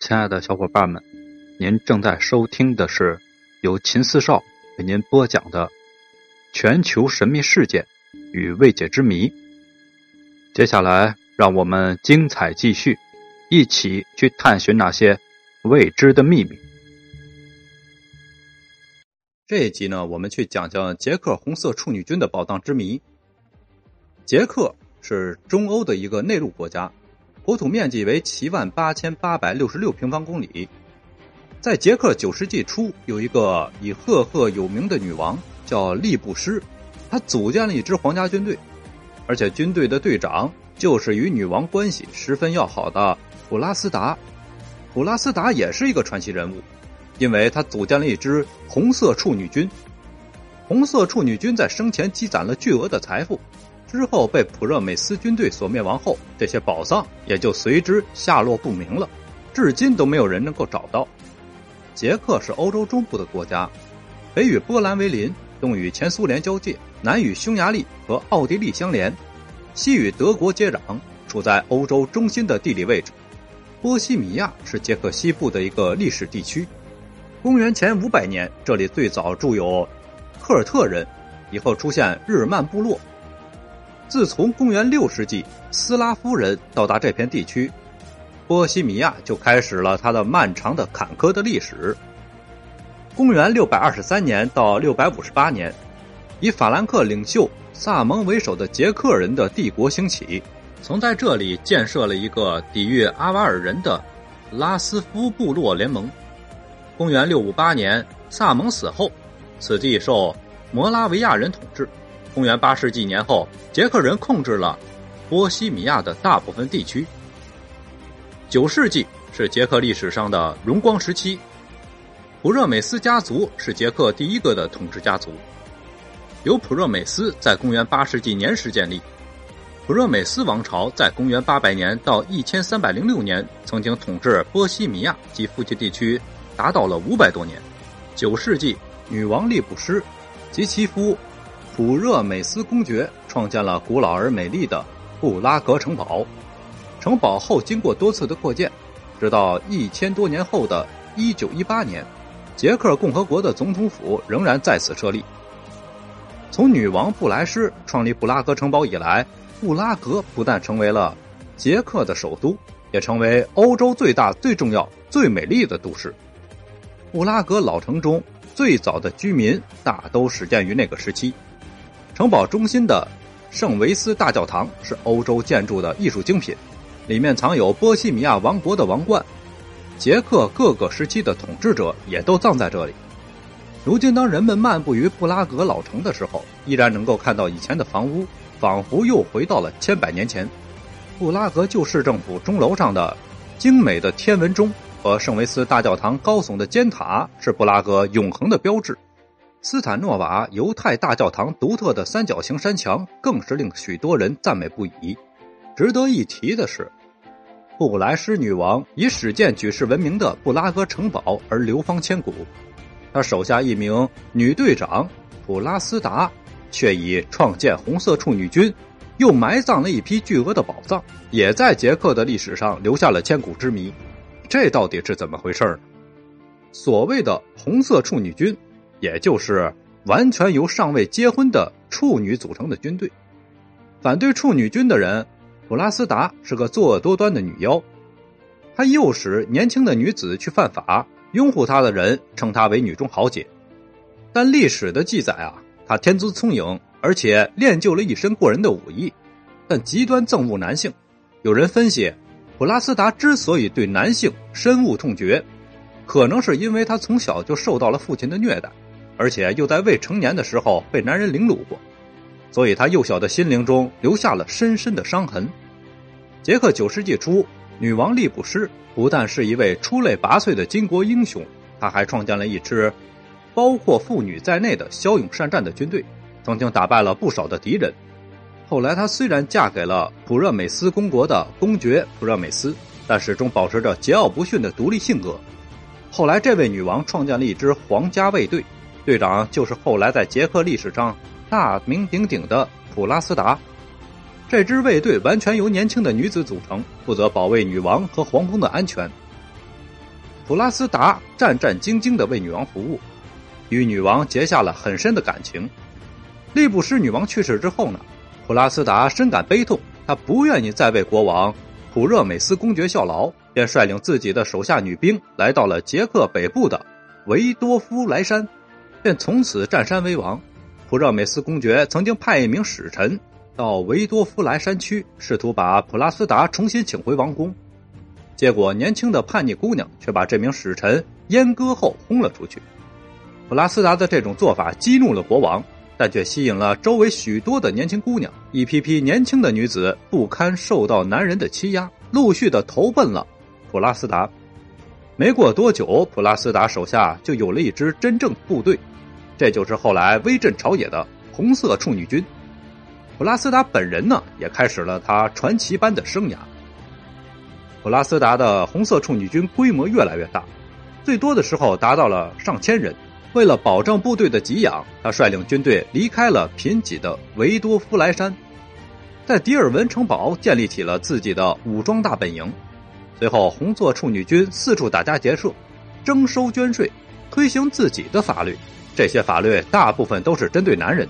亲爱的小伙伴们，您正在收听的是由秦四少为您播讲的《全球神秘事件与未解之谜》。接下来，让我们精彩继续，一起去探寻那些未知的秘密。这一集呢，我们去讲讲捷克红色处女军的宝藏之谜。捷克是中欧的一个内陆国家。国土面积为七万八千八百六十六平方公里。在捷克九世纪初，有一个以赫赫有名的女王，叫利布施，她组建了一支皇家军队，而且军队的队长就是与女王关系十分要好的普拉斯达。普拉斯达也是一个传奇人物，因为他组建了一支红色处女军。红色处女军在生前积攒了巨额的财富。之后被普热美斯军队所灭亡后，这些宝藏也就随之下落不明了，至今都没有人能够找到。捷克是欧洲中部的国家，北与波兰为邻，东与前苏联交界，南与匈牙利和奥地利相连，西与德国接壤，处在欧洲中心的地理位置。波西米亚是捷克西部的一个历史地区。公元前五百年，这里最早住有科尔特人，以后出现日耳曼部落。自从公元六世纪斯拉夫人到达这片地区，波西米亚就开始了它的漫长的坎坷的历史。公元六百二十三年到六百五十八年，以法兰克领袖萨蒙为首的捷克人的帝国兴起，曾在这里建设了一个抵御阿瓦尔人的拉斯夫部落联盟。公元六五八年，萨蒙死后，此地受摩拉维亚人统治。公元八世纪年后，捷克人控制了波西米亚的大部分地区。九世纪是捷克历史上的荣光时期，普热美斯家族是捷克第一个的统治家族。由普热美斯在公元八世纪年时建立，普热美斯王朝在公元八百年到一千三百零六年曾经统治波西米亚及附近地区，达到了五百多年。九世纪，女王利布施及其夫。普热美斯公爵创建了古老而美丽的布拉格城堡，城堡后经过多次的扩建，直到一千多年后的一九一八年，捷克共和国的总统府仍然在此设立。从女王布莱施创立布拉格城堡以来，布拉格不但成为了捷克的首都，也成为欧洲最大、最重要、最美丽的都市。布拉格老城中最早的居民大都始建于那个时期。城堡中心的圣维斯大教堂是欧洲建筑的艺术精品，里面藏有波西米亚王国的王冠，捷克各个时期的统治者也都葬在这里。如今，当人们漫步于布拉格老城的时候，依然能够看到以前的房屋，仿佛又回到了千百年前。布拉格旧市政府钟楼上的精美的天文钟和圣维斯大教堂高耸的尖塔是布拉格永恒的标志。斯坦诺瓦犹太大教堂独特的三角形山墙更是令许多人赞美不已。值得一提的是，布莱斯女王以始建举世闻名的布拉格城堡而流芳千古。她手下一名女队长普拉斯达，却以创建红色处女军，又埋葬了一批巨额的宝藏，也在捷克的历史上留下了千古之谜。这到底是怎么回事呢？所谓的红色处女军。也就是完全由尚未结婚的处女组成的军队。反对处女军的人，普拉斯达是个作恶多端的女妖，她诱使年轻的女子去犯法，拥护她的人称她为女中豪杰。但历史的记载啊，她天资聪颖，而且练就了一身过人的武艺，但极端憎恶男性。有人分析，普拉斯达之所以对男性深恶痛绝，可能是因为她从小就受到了父亲的虐待。而且又在未成年的时候被男人凌辱过，所以他幼小的心灵中留下了深深的伤痕。杰克九世纪初，女王利布施不但是一位出类拔萃的巾帼英雄，她还创建了一支包括妇女在内的骁勇善战的军队，曾经打败了不少的敌人。后来，她虽然嫁给了普热美斯公国的公爵普热美斯，但始终保持着桀骜不驯的独立性格。后来，这位女王创建了一支皇家卫队。队长就是后来在捷克历史上大名鼎鼎的普拉斯达。这支卫队完全由年轻的女子组成，负责保卫女王和皇宫的安全。普拉斯达战战兢兢的为女王服务，与女王结下了很深的感情。利布施女王去世之后呢，普拉斯达深感悲痛，他不愿意再为国王普热美斯公爵效劳，便率领自己的手下女兵来到了捷克北部的维多夫莱山，便从此占山为王。普热美斯公爵曾经派一名使臣到维多夫莱山区，试图把普拉斯达重新请回王宫。结果，年轻的叛逆姑娘却把这名使臣阉割后轰了出去。普拉斯达的这种做法激怒了国王，但却吸引了周围许多的年轻姑娘。一批批年轻的女子不堪受到男人的欺压，陆续的投奔了普拉斯达。没过多久，普拉斯达手下就有了一支真正部队，这就是后来威震朝野的红色处女军。普拉斯达本人呢，也开始了他传奇般的生涯。普拉斯达的红色处女军规模越来越大，最多的时候达到了上千人。为了保证部队的给养，他率领军队离开了贫瘠的维多夫莱山，在迪尔文城堡建立起了自己的武装大本营。随后，红色处女军四处打家劫舍，征收捐税，推行自己的法律。这些法律大部分都是针对男人。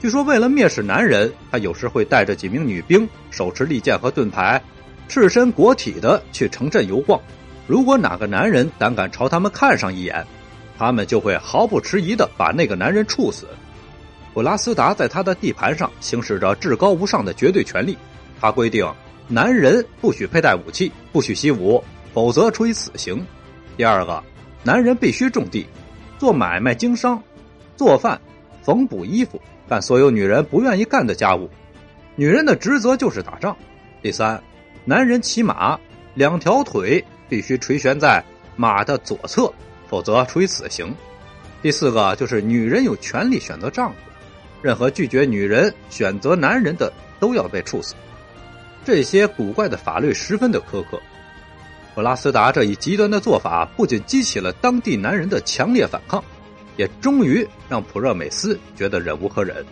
据说，为了蔑视男人，他有时会带着几名女兵，手持利剑和盾牌。赤身裸体的去城镇游逛，如果哪个男人胆敢朝他们看上一眼，他们就会毫不迟疑的把那个男人处死。普拉斯达在他的地盘上行使着至高无上的绝对权力，他规定男人不许佩戴武器，不许习武，否则处以死刑。第二个，男人必须种地、做买卖、经商、做饭、缝补衣服，干所有女人不愿意干的家务。女人的职责就是打仗。第三。男人骑马，两条腿必须垂悬在马的左侧，否则处以死刑。第四个就是女人有权利选择丈夫，任何拒绝女人选择男人的都要被处死。这些古怪的法律十分的苛刻。普拉斯达这一极端的做法不仅激起了当地男人的强烈反抗，也终于让普热美斯觉得忍无可忍。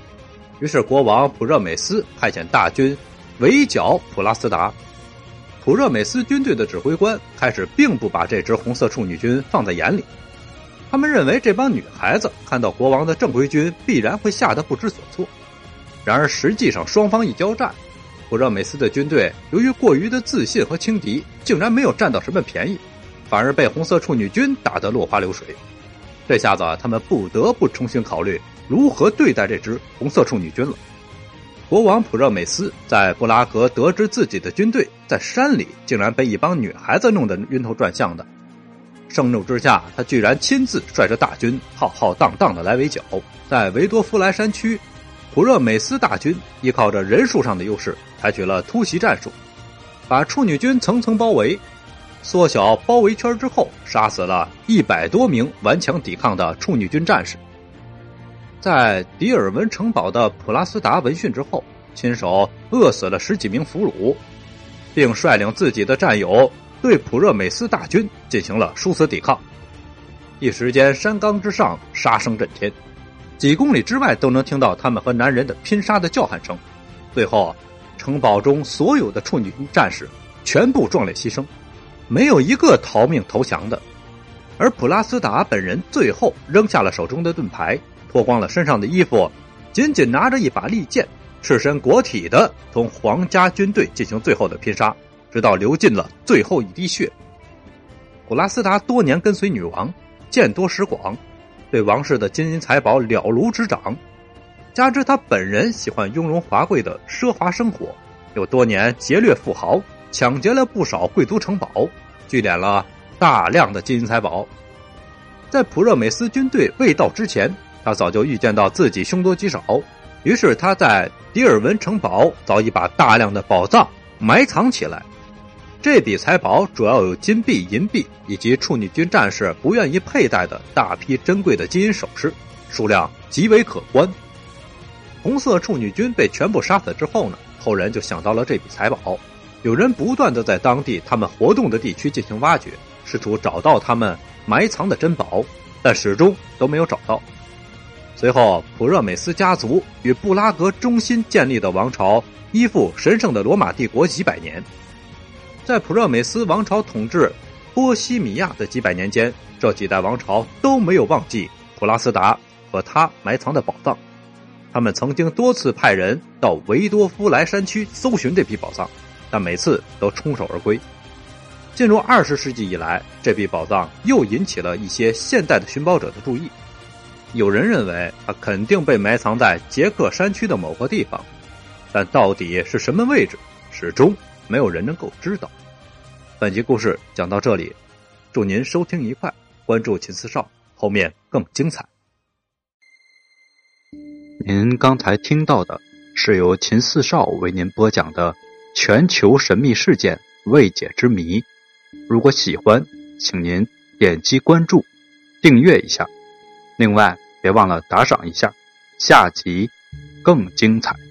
于是国王普热美斯派遣大军围剿普拉斯达。普热美斯军队的指挥官开始并不把这支红色处女军放在眼里，他们认为这帮女孩子看到国王的正规军必然会吓得不知所措。然而实际上，双方一交战，普热美斯的军队由于过于的自信和轻敌，竟然没有占到什么便宜，反而被红色处女军打得落花流水。这下子，他们不得不重新考虑如何对待这支红色处女军了。国王普热美斯在布拉格得知自己的军队在山里竟然被一帮女孩子弄得晕头转向的，盛怒之下，他居然亲自率着大军浩浩荡荡的来围剿。在维多夫莱山区，普热美斯大军依靠着人数上的优势，采取了突袭战术，把处女军层层包围，缩小包围圈之后，杀死了一百多名顽强抵抗的处女军战士。在迪尔文城堡的普拉斯达闻讯之后，亲手饿死了十几名俘虏，并率领自己的战友对普热美斯大军进行了殊死抵抗。一时间，山岗之上杀声震天，几公里之外都能听到他们和男人的拼杀的叫喊声。最后，城堡中所有的处女战士全部壮烈牺牲，没有一个逃命投降的。而普拉斯达本人最后扔下了手中的盾牌。脱光了身上的衣服，紧紧拿着一把利剑，赤身裸体的同皇家军队进行最后的拼杀，直到流尽了最后一滴血。普拉斯达多年跟随女王，见多识广，对王室的金银财宝了如指掌，加之他本人喜欢雍容华贵的奢华生活，又多年劫掠富豪，抢劫了不少贵族城堡，聚敛了大量的金银财宝，在普热美斯军队未到之前。他早就预见到自己凶多吉少，于是他在迪尔文城堡早已把大量的宝藏埋藏起来。这笔财宝主要有金币、银币以及处女军战士不愿意佩戴的大批珍贵的金银首饰，数量极为可观。红色处女军被全部杀死之后呢，后人就想到了这笔财宝，有人不断的在当地他们活动的地区进行挖掘，试图找到他们埋藏的珍宝，但始终都没有找到。随后，普热美斯家族与布拉格中心建立的王朝依附神圣的罗马帝国几百年。在普热美斯王朝统治波西米亚的几百年间，这几代王朝都没有忘记普拉斯达和他埋藏的宝藏。他们曾经多次派人到维多夫莱山区搜寻这批宝藏，但每次都冲手而归。进入二十世纪以来，这批宝藏又引起了一些现代的寻宝者的注意。有人认为它肯定被埋藏在捷克山区的某个地方，但到底是什么位置，始终没有人能够知道。本集故事讲到这里，祝您收听愉快，关注秦四少，后面更精彩。您刚才听到的是由秦四少为您播讲的全球神秘事件未解之谜。如果喜欢，请您点击关注、订阅一下，另外别忘了打赏一下。下集更精彩。